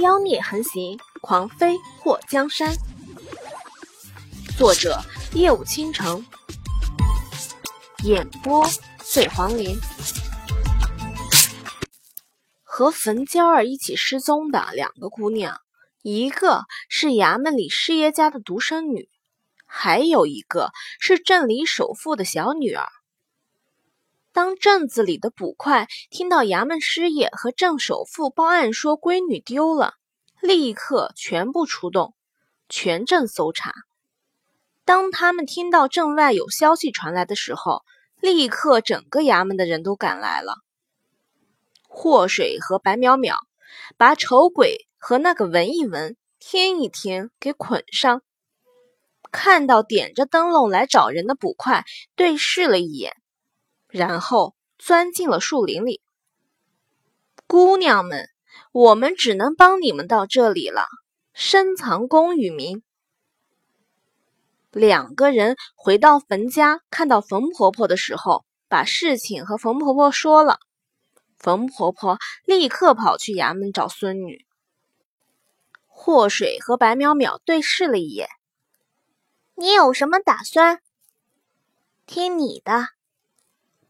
妖孽横行，狂飞祸江山。作者：夜舞倾城，演播：醉黄林。和冯娇儿一起失踪的两个姑娘，一个是衙门里师爷家的独生女，还有一个是镇里首富的小女儿。当镇子里的捕快听到衙门师爷和镇首富报案说闺女丢了，立刻全部出动，全镇搜查。当他们听到镇外有消息传来的时候，立刻整个衙门的人都赶来了。祸水和白淼淼把丑鬼和那个文一文、天一天给捆上，看到点着灯笼来找人的捕快，对视了一眼。然后钻进了树林里。姑娘们，我们只能帮你们到这里了。深藏功与名。两个人回到冯家，看到冯婆婆的时候，把事情和冯婆婆说了。冯婆婆立刻跑去衙门找孙女。祸水和白淼淼对视了一眼。你有什么打算？听你的。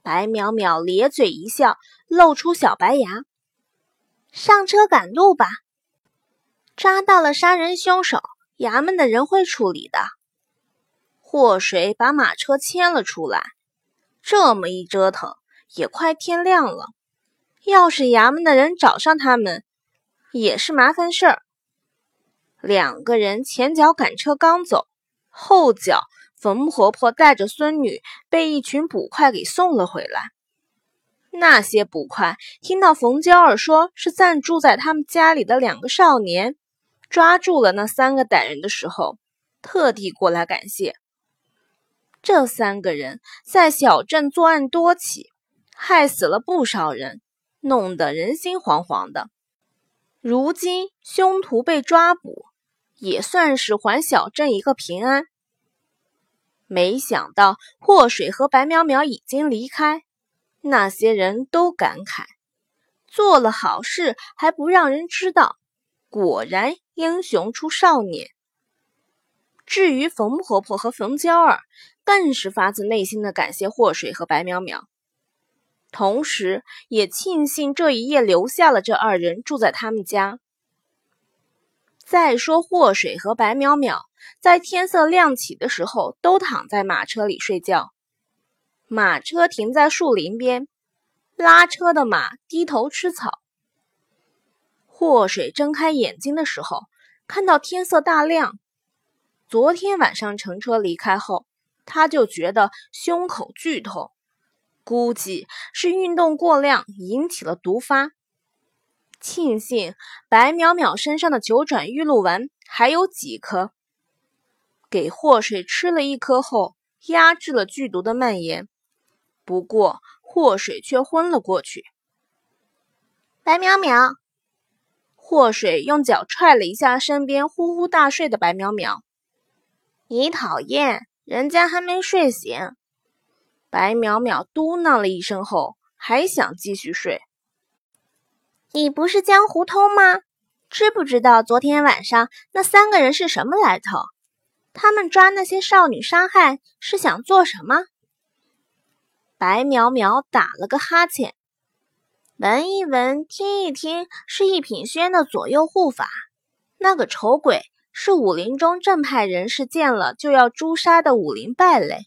白淼淼咧嘴一笑，露出小白牙。上车赶路吧。抓到了杀人凶手，衙门的人会处理的。祸水把马车牵了出来。这么一折腾，也快天亮了。要是衙门的人找上他们，也是麻烦事儿。两个人前脚赶车刚走，后脚。冯婆婆带着孙女被一群捕快给送了回来。那些捕快听到冯娇儿说是暂住在他们家里的两个少年抓住了那三个歹人的时候，特地过来感谢。这三个人在小镇作案多起，害死了不少人，弄得人心惶惶的。如今凶徒被抓捕，也算是还小镇一个平安。没想到祸水和白淼淼已经离开，那些人都感慨：做了好事还不让人知道，果然英雄出少年。至于冯婆婆和冯娇儿，更是发自内心的感谢祸水和白淼淼，同时也庆幸这一夜留下了这二人住在他们家。再说祸水和白淼淼。在天色亮起的时候，都躺在马车里睡觉。马车停在树林边，拉车的马低头吃草。祸水睁开眼睛的时候，看到天色大亮。昨天晚上乘车离开后，他就觉得胸口剧痛，估计是运动过量引起了毒发。庆幸白淼淼身上的九转玉露丸还有几颗。给祸水吃了一颗后，压制了剧毒的蔓延。不过祸水却昏了过去。白淼淼，祸水用脚踹了一下身边呼呼大睡的白淼淼。你讨厌，人家还没睡醒。白淼淼嘟囔了一声后，还想继续睡。你不是江湖通吗？知不知道昨天晚上那三个人是什么来头？他们抓那些少女杀害是想做什么？白淼淼打了个哈欠，闻一闻，听一听，是一品轩的左右护法。那个丑鬼是武林中正派人士见了就要诛杀的武林败类，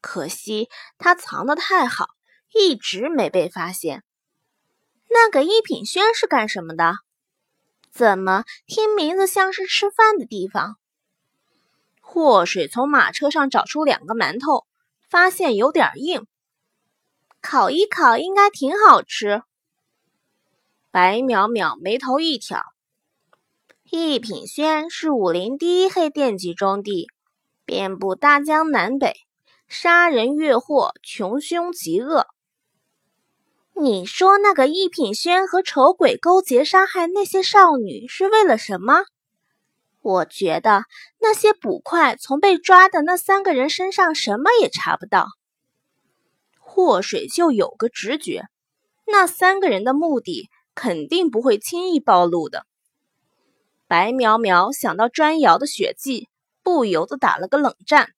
可惜他藏得太好，一直没被发现。那个一品轩是干什么的？怎么听名字像是吃饭的地方？祸水从马车上找出两个馒头，发现有点硬，烤一烤应该挺好吃。白淼淼眉头一挑，一品轩是武林第一黑店级中地，遍布大江南北，杀人越货，穷凶极恶。你说那个一品轩和丑鬼勾结杀害那些少女是为了什么？我觉得那些捕快从被抓的那三个人身上什么也查不到。祸水就有个直觉，那三个人的目的肯定不会轻易暴露的。白苗苗想到砖窑的血迹，不由得打了个冷战。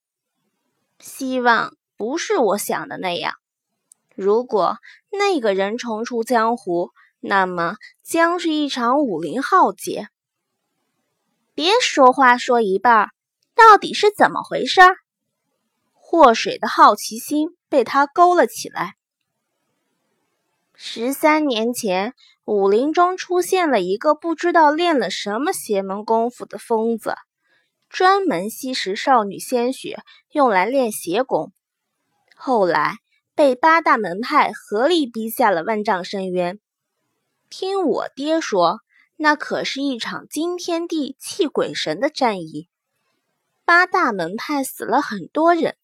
希望不是我想的那样。如果那个人重出江湖，那么将是一场武林浩劫。别说话说一半，到底是怎么回事？祸水的好奇心被他勾了起来。十三年前，武林中出现了一个不知道练了什么邪门功夫的疯子，专门吸食少女鲜血，用来练邪功。后来被八大门派合力逼下了万丈深渊。听我爹说，那可是一场惊天地、泣鬼神的战役，八大门派死了很多人。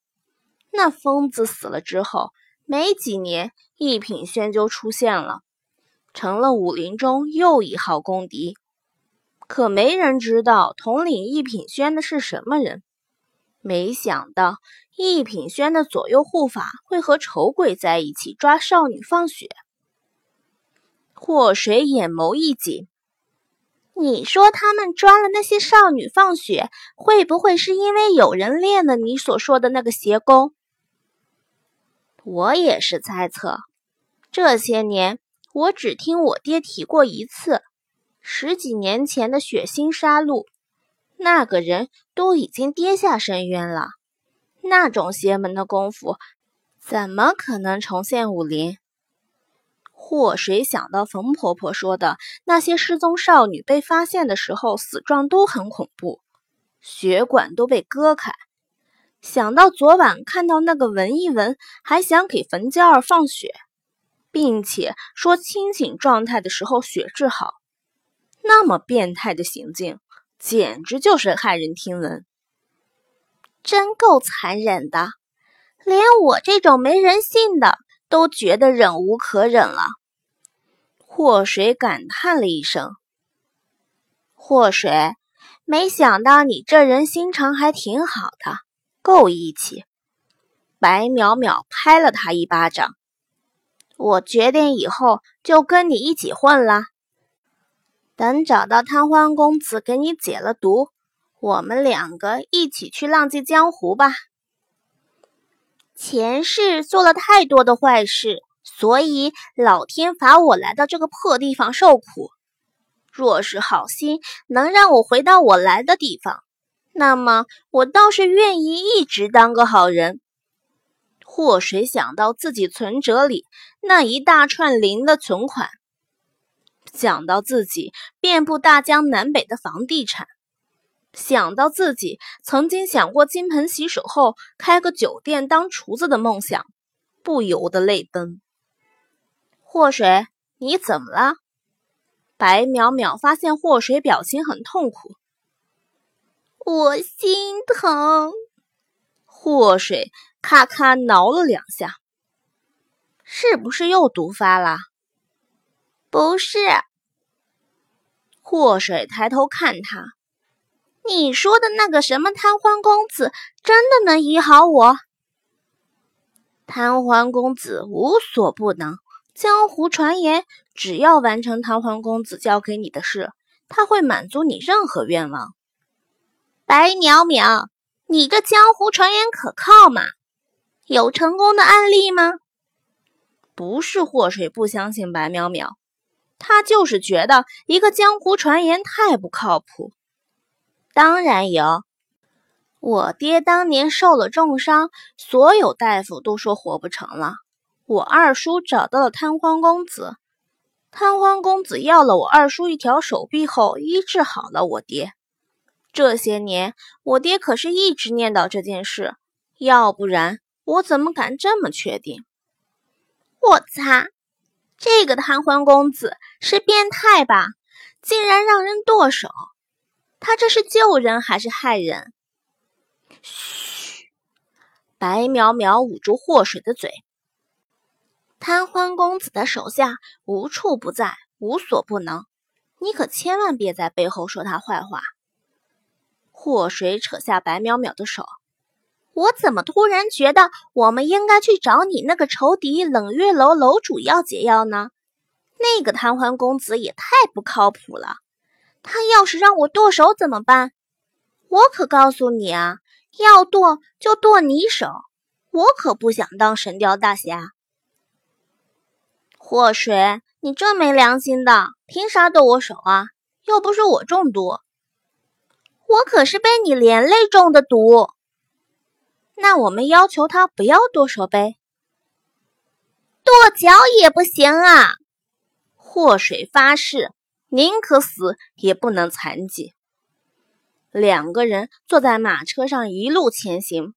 那疯子死了之后，没几年，一品轩就出现了，成了武林中又一号公敌。可没人知道统领一品轩的是什么人。没想到一品轩的左右护法会和丑鬼在一起抓少女放血。祸水眼眸一紧，你说他们抓了那些少女放血，会不会是因为有人练了你所说的那个邪功？我也是猜测，这些年我只听我爹提过一次，十几年前的血腥杀戮，那个人都已经跌下深渊了。那种邪门的功夫，怎么可能重现武林？祸水想到冯婆婆说的那些失踪少女被发现的时候，死状都很恐怖，血管都被割开。想到昨晚看到那个闻一闻还想给冯娇儿放血，并且说清醒状态的时候血治好，那么变态的行径，简直就是骇人听闻。真够残忍的，连我这种没人性的都觉得忍无可忍了。祸水感叹了一声：“祸水，没想到你这人心肠还挺好的。”够义气！白淼淼拍了他一巴掌。我决定以后就跟你一起混了。等找到贪欢公子给你解了毒，我们两个一起去浪迹江湖吧。前世做了太多的坏事，所以老天罚我来到这个破地方受苦。若是好心能让我回到我来的地方。那么，我倒是愿意一直当个好人。祸水想到自己存折里那一大串零的存款，想到自己遍布大江南北的房地产，想到自己曾经想过金盆洗手后开个酒店当厨子的梦想，不由得泪奔。祸水，你怎么了？白淼淼发现祸水表情很痛苦。我心疼，祸水咔咔挠了两下，是不是又毒发了？不是。祸水抬头看他，你说的那个什么贪欢公子，真的能医好我？贪欢公子无所不能，江湖传言，只要完成贪欢公子交给你的事，他会满足你任何愿望。白淼淼，你这江湖传言可靠吗？有成功的案例吗？不是祸水不相信白淼淼，他就是觉得一个江湖传言太不靠谱。当然有，我爹当年受了重伤，所有大夫都说活不成了。我二叔找到了贪欢公子，贪欢公子要了我二叔一条手臂后，医治好了我爹。这些年，我爹可是一直念叨这件事，要不然我怎么敢这么确定？我擦，这个贪欢公子是变态吧？竟然让人剁手！他这是救人还是害人？嘘！白淼淼捂住祸水的嘴。贪欢公子的手下无处不在，无所不能，你可千万别在背后说他坏话。祸水扯下白淼淼的手，我怎么突然觉得我们应该去找你那个仇敌冷月楼楼主要解药呢？那个贪欢公子也太不靠谱了，他要是让我剁手怎么办？我可告诉你啊，要剁就剁你手，我可不想当神雕大侠。祸水，你这没良心的，凭啥剁我手啊？又不是我中毒，我可是被你连累中的毒。那我们要求他不要剁手呗，剁脚也不行啊！祸水发誓，宁可死也不能残疾。两个人坐在马车上一路前行，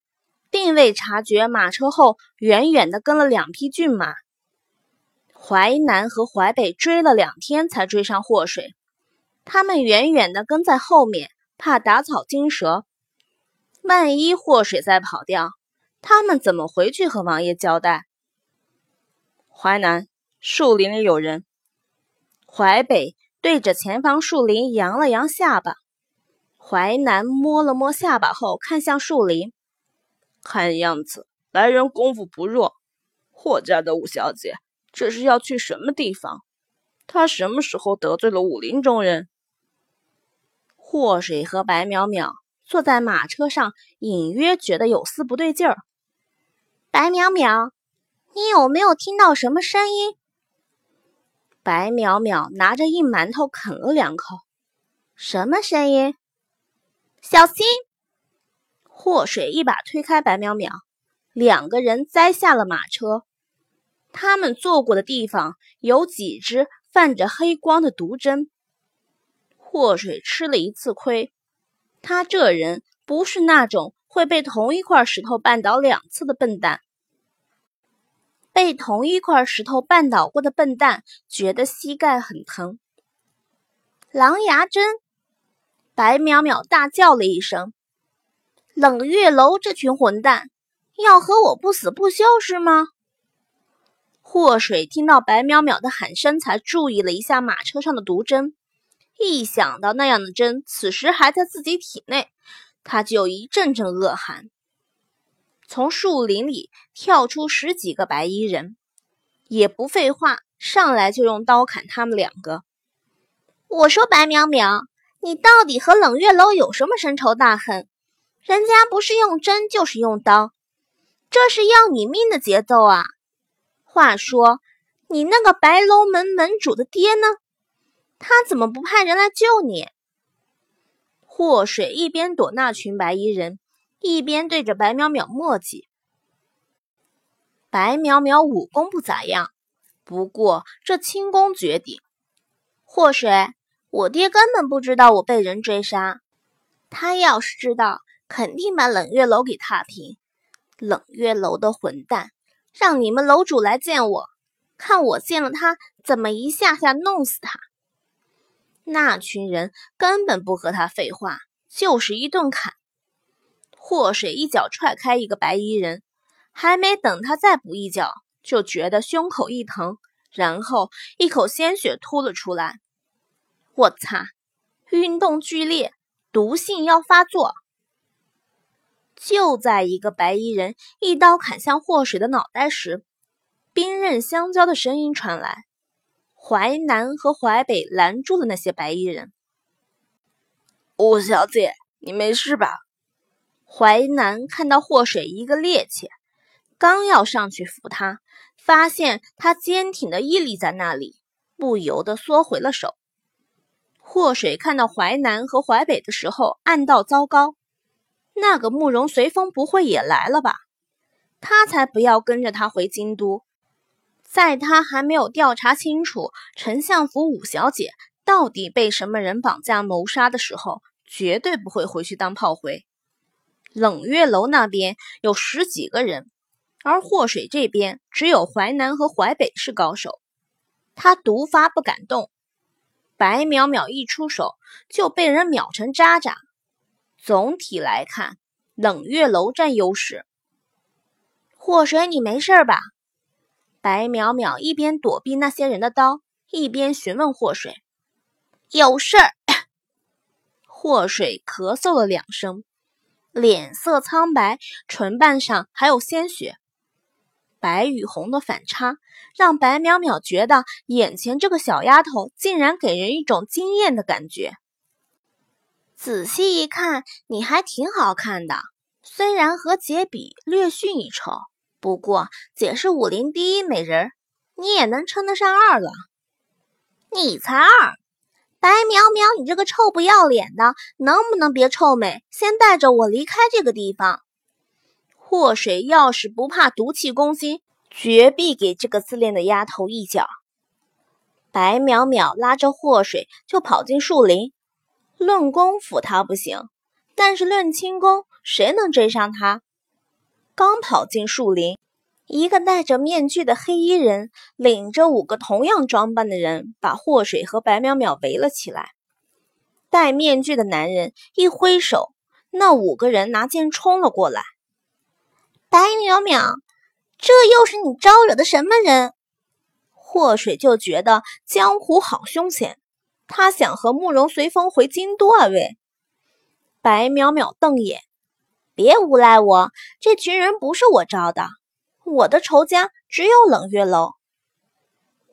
并未察觉马车后远远的跟了两匹骏马。淮南和淮北追了两天才追上祸水。他们远远的跟在后面，怕打草惊蛇。万一祸水再跑掉，他们怎么回去和王爷交代？淮南树林里有人。淮北对着前方树林扬了扬下巴。淮南摸了摸下巴后，看向树林，看样子来人功夫不弱。霍家的五小姐，这是要去什么地方？她什么时候得罪了武林中人？祸水和白淼淼坐在马车上，隐约觉得有丝不对劲儿。白淼淼，你有没有听到什么声音？白淼淼拿着硬馒头啃了两口。什么声音？小心！祸水一把推开白淼淼，两个人栽下了马车。他们坐过的地方有几只泛着黑光的毒针。祸水吃了一次亏，他这人不是那种会被同一块石头绊倒两次的笨蛋。被同一块石头绊倒过的笨蛋觉得膝盖很疼。狼牙针！白淼淼大叫了一声：“冷月楼这群混蛋，要和我不死不休是吗？”祸水听到白淼淼的喊声，才注意了一下马车上的毒针。一想到那样的针此时还在自己体内，他就一阵阵恶寒。从树林里跳出十几个白衣人，也不废话，上来就用刀砍他们两个。我说白淼淼，你到底和冷月楼有什么深仇大恨？人家不是用针就是用刀，这是要你命的节奏啊！话说，你那个白楼门门主的爹呢？他怎么不派人来救你？祸水一边躲那群白衣人，一边对着白淼淼磨叽。白淼淼武功不咋样，不过这轻功绝顶。祸水，我爹根本不知道我被人追杀，他要是知道，肯定把冷月楼给踏平。冷月楼的混蛋，让你们楼主来见我，看我见了他怎么一下下弄死他。那群人根本不和他废话，就是一顿砍。祸水一脚踹开一个白衣人，还没等他再补一脚，就觉得胸口一疼，然后一口鲜血吐了出来。我擦！运动剧烈，毒性要发作。就在一个白衣人一刀砍向祸水的脑袋时，兵刃相交的声音传来。淮南和淮北拦住了那些白衣人。五小姐，你没事吧？淮南看到祸水一个趔趄，刚要上去扶他，发现他坚挺的屹立在那里，不由得缩回了手。祸水看到淮南和淮北的时候，暗道糟糕，那个慕容随风不会也来了吧？他才不要跟着他回京都。在他还没有调查清楚丞相府五小姐到底被什么人绑架谋杀的时候，绝对不会回去当炮灰。冷月楼那边有十几个人，而祸水这边只有淮南和淮北是高手，他毒发不敢动。白淼淼一出手就被人秒成渣渣。总体来看，冷月楼占优势。祸水，你没事吧？白淼淼一边躲避那些人的刀，一边询问祸水：“有事儿。”祸水咳嗽了两声，脸色苍白，唇瓣上还有鲜血。白与红的反差让白淼淼觉得眼前这个小丫头竟然给人一种惊艳的感觉。仔细一看，你还挺好看的，虽然和姐比略逊一筹，不过姐是武林第一美人，你也能称得上二了。你才二！白苗苗，你这个臭不要脸的，能不能别臭美？先带着我离开这个地方。祸水要是不怕毒气攻心，绝必给这个自恋的丫头一脚。白淼淼拉着祸水就跑进树林。论功夫他不行，但是论轻功，谁能追上他？刚跑进树林。一个戴着面具的黑衣人领着五个同样装扮的人，把祸水和白淼淼围了起来。戴面具的男人一挥手，那五个人拿剑冲了过来。白淼淼，这又是你招惹的什么人？祸水就觉得江湖好凶险，他想和慕容随风回京都啊！喂，白淼淼瞪眼，别诬赖我，这群人不是我招的。我的仇家只有冷月楼。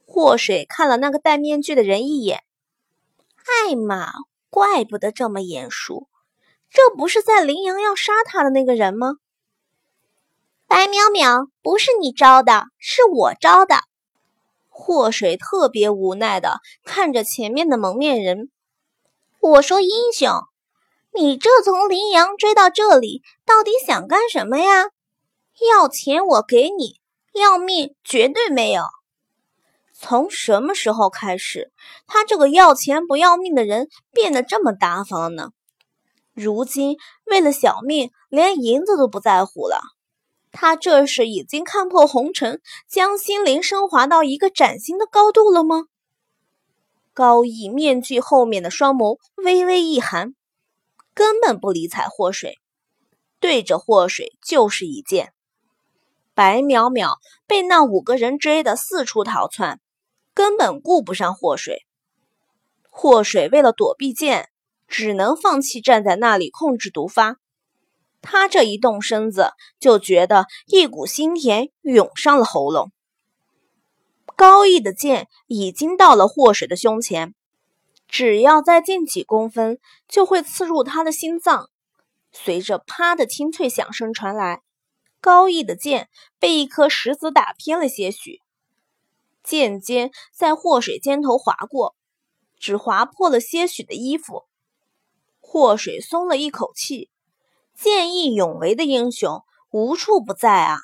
祸水看了那个戴面具的人一眼，艾玛，怪不得这么眼熟，这不是在羚羊要杀他的那个人吗？白淼淼，不是你招的，是我招的。祸水特别无奈的看着前面的蒙面人，我说英雄，你这从羚羊追到这里，到底想干什么呀？要钱我给你，要命绝对没有。从什么时候开始，他这个要钱不要命的人变得这么大方呢？如今为了小命，连银子都不在乎了。他这是已经看破红尘，将心灵升华到一个崭新的高度了吗？高义面具后面的双眸微微一寒，根本不理睬祸水，对着祸水就是一剑。白淼淼被那五个人追得四处逃窜，根本顾不上祸水。祸水为了躲避剑，只能放弃站在那里控制毒发。他这一动身子，就觉得一股心甜涌上了喉咙。高义的剑已经到了祸水的胸前，只要再近几公分，就会刺入他的心脏。随着“啪”的清脆响声传来。高义的剑被一颗石子打偏了些许，剑尖在祸水肩头划过，只划破了些许的衣服。祸水松了一口气，见义勇为的英雄无处不在啊！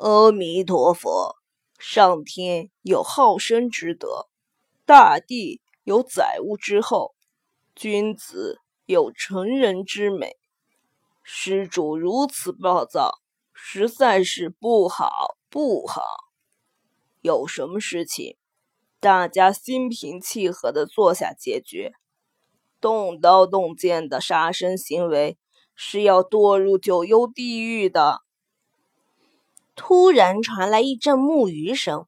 阿弥陀佛，上天有好生之德，大地有载物之后，君子有成人之美。施主如此暴躁，实在是不好不好。有什么事情，大家心平气和的坐下解决。动刀动剑的杀生行为是要堕入九幽地狱的。突然传来一阵木鱼声，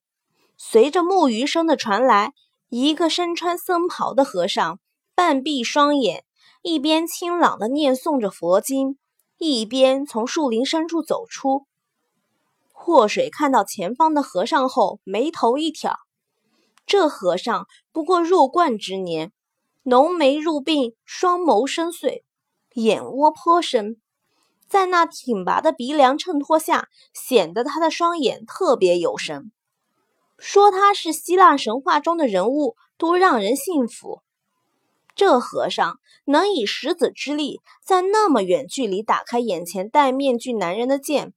随着木鱼声的传来，一个身穿僧袍的和尚半闭双眼，一边清朗的念诵着佛经。一边从树林深处走出，祸水看到前方的和尚后，眉头一挑。这和尚不过弱冠之年，浓眉入鬓，双眸深邃，眼窝颇深，在那挺拔的鼻梁衬托下，显得他的双眼特别有神。说他是希腊神话中的人物，都让人信服。这和尚能以石子之力，在那么远距离打开眼前戴面具男人的剑，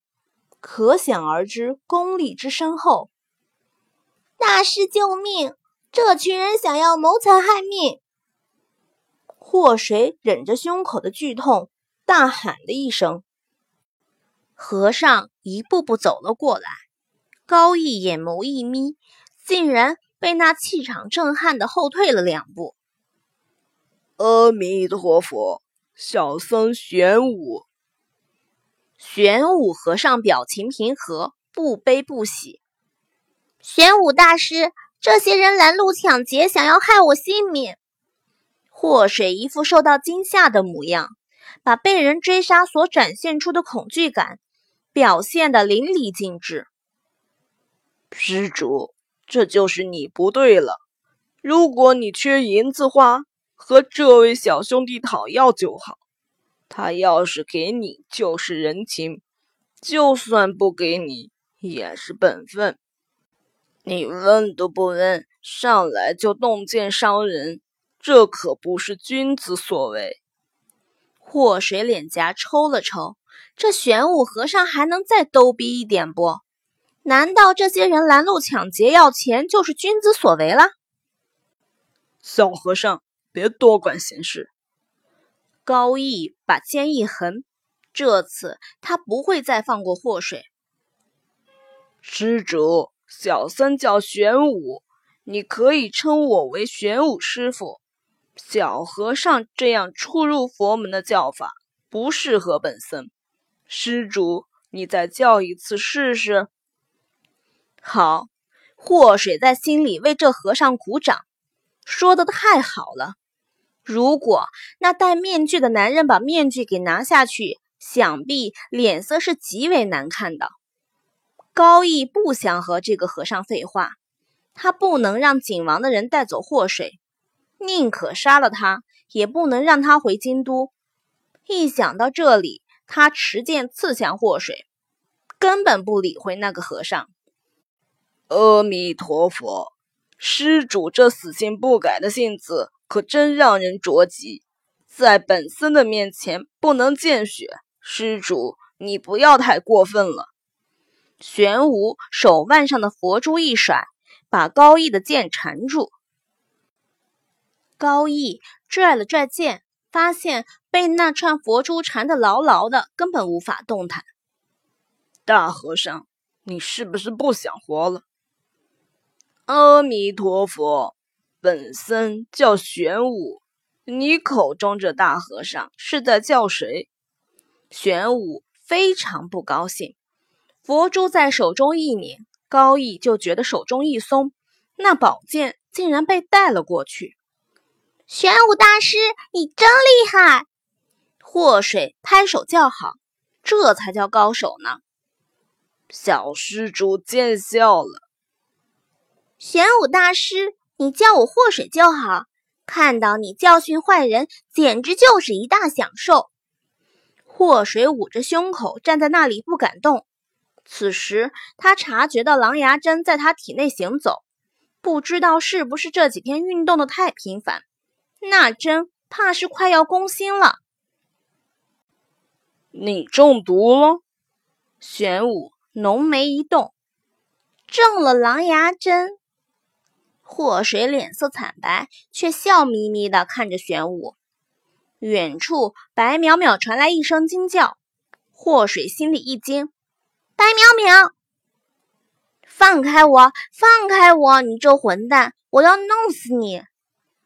可想而知功力之深厚。大师救命！这群人想要谋财害命！祸水忍着胸口的剧痛，大喊了一声。和尚一步步走了过来，高义眼眸一眯，竟然被那气场震撼的后退了两步。阿弥陀佛，小僧玄武。玄武和尚表情平和，不悲不喜。玄武大师，这些人拦路抢劫，想要害我性命。祸水一副受到惊吓的模样，把被人追杀所展现出的恐惧感表现得淋漓尽致。施主，这就是你不对了。如果你缺银子花，和这位小兄弟讨要就好。他要是给你，就是人情；就算不给你，也是本分。你问都不问，上来就动剑伤人，这可不是君子所为。祸水脸颊抽了抽，这玄武和尚还能再逗逼一点不？难道这些人拦路抢劫要钱就是君子所为了？小和尚，别多管闲事。高义把肩一横，这次他不会再放过祸水。施主，小僧叫玄武，你可以称我为玄武师傅。小和尚这样出入佛门的叫法不适合本僧。施主，你再叫一次试试。好，祸水在心里为这和尚鼓掌，说的太好了。如果那戴面具的男人把面具给拿下去，想必脸色是极为难看的。高义不想和这个和尚废话，他不能让景王的人带走祸水，宁可杀了他，也不能让他回京都。一想到这里，他持剑刺向祸水，根本不理会那个和尚。阿弥陀佛，施主这死性不改的性子。可真让人着急，在本僧的面前不能见血。施主，你不要太过分了。玄武手腕上的佛珠一甩，把高义的剑缠住。高义拽了拽剑，发现被那串佛珠缠得牢牢的，根本无法动弹。大和尚，你是不是不想活了？阿弥陀佛。本僧叫玄武，你口中这大和尚是在叫谁？玄武非常不高兴，佛珠在手中一拧，高义就觉得手中一松，那宝剑竟然被带了过去。玄武大师，你真厉害！祸水拍手叫好，这才叫高手呢。小施主见笑了。玄武大师。你叫我祸水就好，看到你教训坏人，简直就是一大享受。祸水捂着胸口站在那里不敢动。此时他察觉到狼牙针在他体内行走，不知道是不是这几天运动的太频繁，那针怕是快要攻心了。你中毒了？玄武浓眉一动，中了狼牙针。祸水脸色惨白，却笑眯眯地看着玄武。远处，白淼淼传来一声惊叫，祸水心里一惊：“白淼淼，放开我！放开我！你这混蛋，我要弄死你！”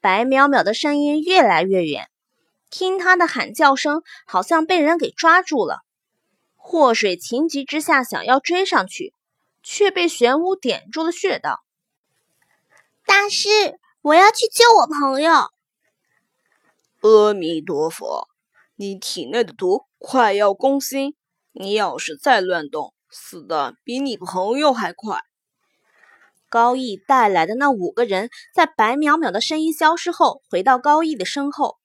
白淼淼的声音越来越远，听他的喊叫声，好像被人给抓住了。祸水情急之下想要追上去，却被玄武点住了穴道。大师，我要去救我朋友。阿弥陀佛，你体内的毒快要攻心，你要是再乱动，死的比你朋友还快。高义带来的那五个人在白淼淼的声音消失后，回到高义的身后，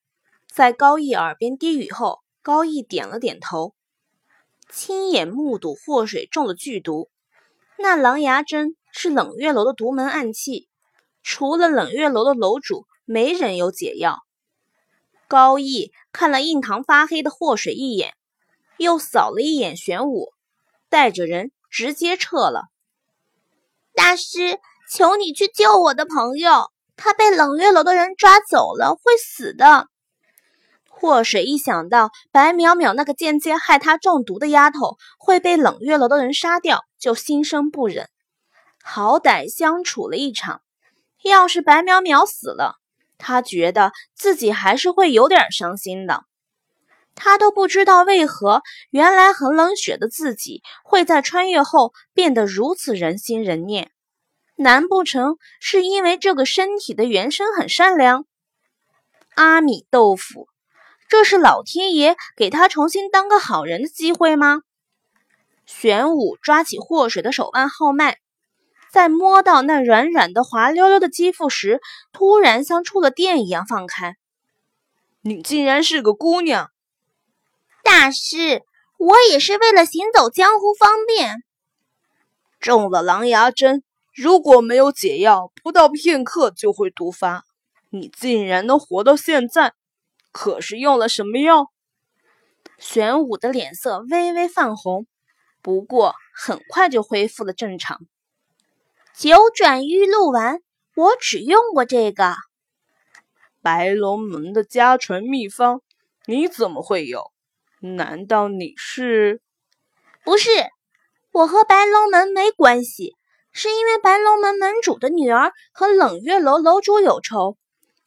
在高义耳边低语后，高义点了点头，亲眼目睹祸水中了剧毒。那狼牙针是冷月楼的独门暗器。除了冷月楼的楼主，没人有解药。高义看了印堂发黑的祸水一眼，又扫了一眼玄武，带着人直接撤了。大师，求你去救我的朋友，他被冷月楼的人抓走了，会死的。祸水一想到白淼淼那个间接害他中毒的丫头会被冷月楼的人杀掉，就心生不忍。好歹相处了一场。要是白淼淼死了，他觉得自己还是会有点伤心的。他都不知道为何，原来很冷血的自己会在穿越后变得如此人心人念。难不成是因为这个身体的原身很善良？阿米豆腐，这是老天爷给他重新当个好人的机会吗？玄武抓起祸水的手腕号脉。在摸到那软软的、滑溜溜的肌肤时，突然像触了电一样放开，你竟然是个姑娘！大师，我也是为了行走江湖方便。中了狼牙针，如果没有解药，不到片刻就会毒发。你竟然能活到现在，可是用了什么药？玄武的脸色微微泛红，不过很快就恢复了正常。九转玉露丸，我只用过这个。白龙门的家传秘方，你怎么会有？难道你是？不是，我和白龙门没关系，是因为白龙门门主的女儿和冷月楼楼主有仇。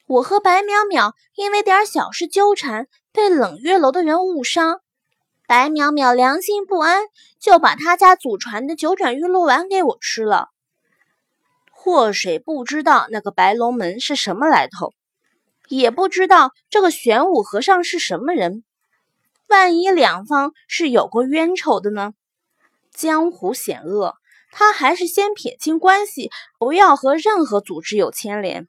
我和白淼淼因为点小事纠缠，被冷月楼的人误伤。白淼淼良心不安，就把他家祖传的九转玉露丸给我吃了。祸水不知道那个白龙门是什么来头，也不知道这个玄武和尚是什么人。万一两方是有过冤仇的呢？江湖险恶，他还是先撇清关系，不要和任何组织有牵连。